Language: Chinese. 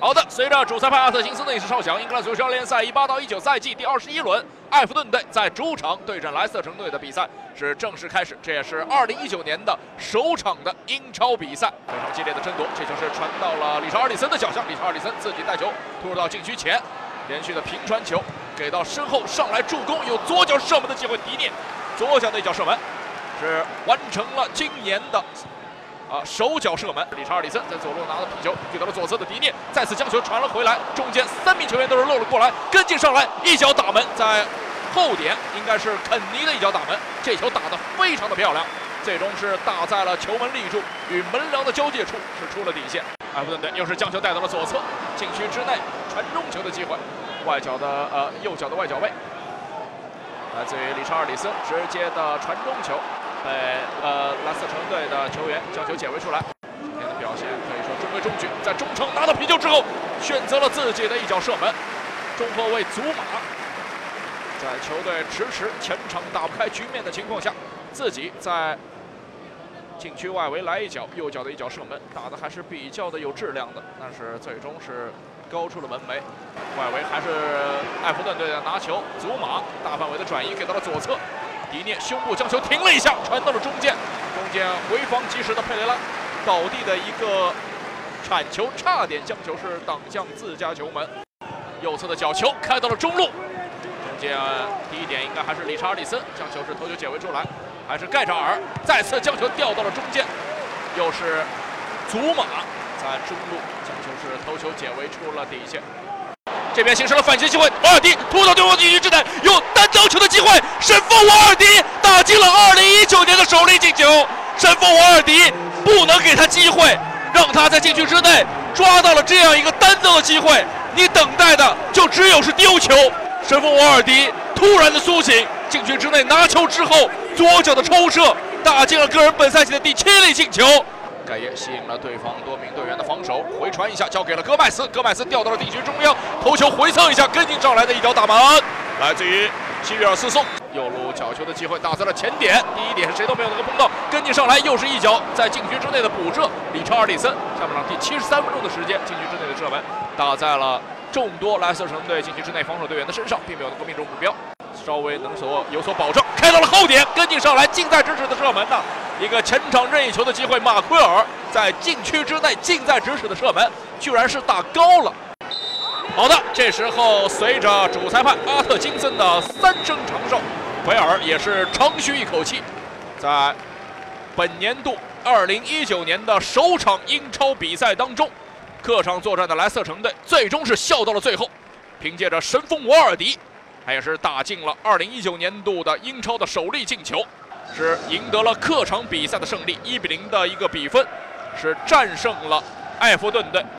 好的，随着主裁判阿特金斯内是哨响，英格兰足球联赛一八到一九赛季第二十一轮，埃弗顿队在主场对阵莱斯特城队的比赛是正式开始，这也是二零一九年的首场的英超比赛，非常激烈的争夺。这球是传到了理查尔里森的脚下，理查尔里森自己带球突入到禁区前，连续的平传球给到身后上来助攻，有左脚射门的机会，迪涅左脚的一脚射门是完成了今年的。啊，手脚射门，理查尔里森在左路拿了皮球，给到了左侧的迪涅，再次将球传了回来，中间三名球员都是漏了过来，跟进上来，一脚打门，在后点应该是肯尼的一脚打门，这球打得非常的漂亮，最终是打在了球门立柱与门梁的交界处，是出了底线。埃弗顿队又是将球带到了左侧禁区之内，传中球的机会，外脚的呃右脚的外脚位，来自于理查尔里森直接的传中球。被呃莱斯城队的球员将球解围出来，今天的表现可以说中规中矩。在中场拿到皮球之后，选择了自己的一脚射门。中后卫祖马在球队迟迟前场打不开局面的情况下，自己在禁区外围来一脚，右脚的一脚射门，打的还是比较的有质量的。但是最终是高出了门楣，外围还是埃弗顿队的拿球，祖马大范围的转移给到了左侧。迪涅胸部将球停了一下，传到了中间，中间回防及时的佩雷拉倒地的一个铲球，差点将球是挡向自家球门。右侧的角球开到了中路，中间第一点应该还是理查尔里森将球是头球解围出来，还是盖扎尔再次将球调到了中间，又是祖马在中路将球是头球解围出了底线。这边形成了反击机会，瓦尔迪突到对方禁区之内，又机会，神锋瓦尔迪打进了2019年的首粒进球。神锋瓦尔迪不能给他机会，让他在禁区之内抓到了这样一个单刀的机会，你等待的就只有是丢球。神锋瓦尔迪突然的苏醒，禁区之内拿球之后，左脚的抽射打进了个人本赛季的第七粒进球。盖耶吸引了对方多名队员的防守，回传一下交给了戈麦斯，戈麦斯掉到了地区中央，头球回蹭一下，跟进上来的一脚打门，来自于希约尔斯送右路角球的机会打在了前点，第一点谁都没有能够碰到，跟进上来又是一脚在禁区之内的补射，理查尔里森下半场第七十三分钟的时间，禁区之内的射门打在了众多莱斯特城队禁区之内防守队员的身上，并没有能够命中目标。稍微能所有所保证，开到了后点，跟进上来，近在咫尺的射门呢，一个前场任意球的机会，马奎尔在禁区之内近在咫尺的射门，居然是打高了。好的，这时候随着主裁判阿特金森的三声长哨，维尔也是长吁一口气，在本年度二零一九年的首场英超比赛当中，客场作战的莱斯特城队最终是笑到了最后，凭借着神锋瓦尔迪。他也是打进了2019年度的英超的首粒进球，是赢得了客场比赛的胜利，1比0的一个比分，是战胜了埃弗顿队。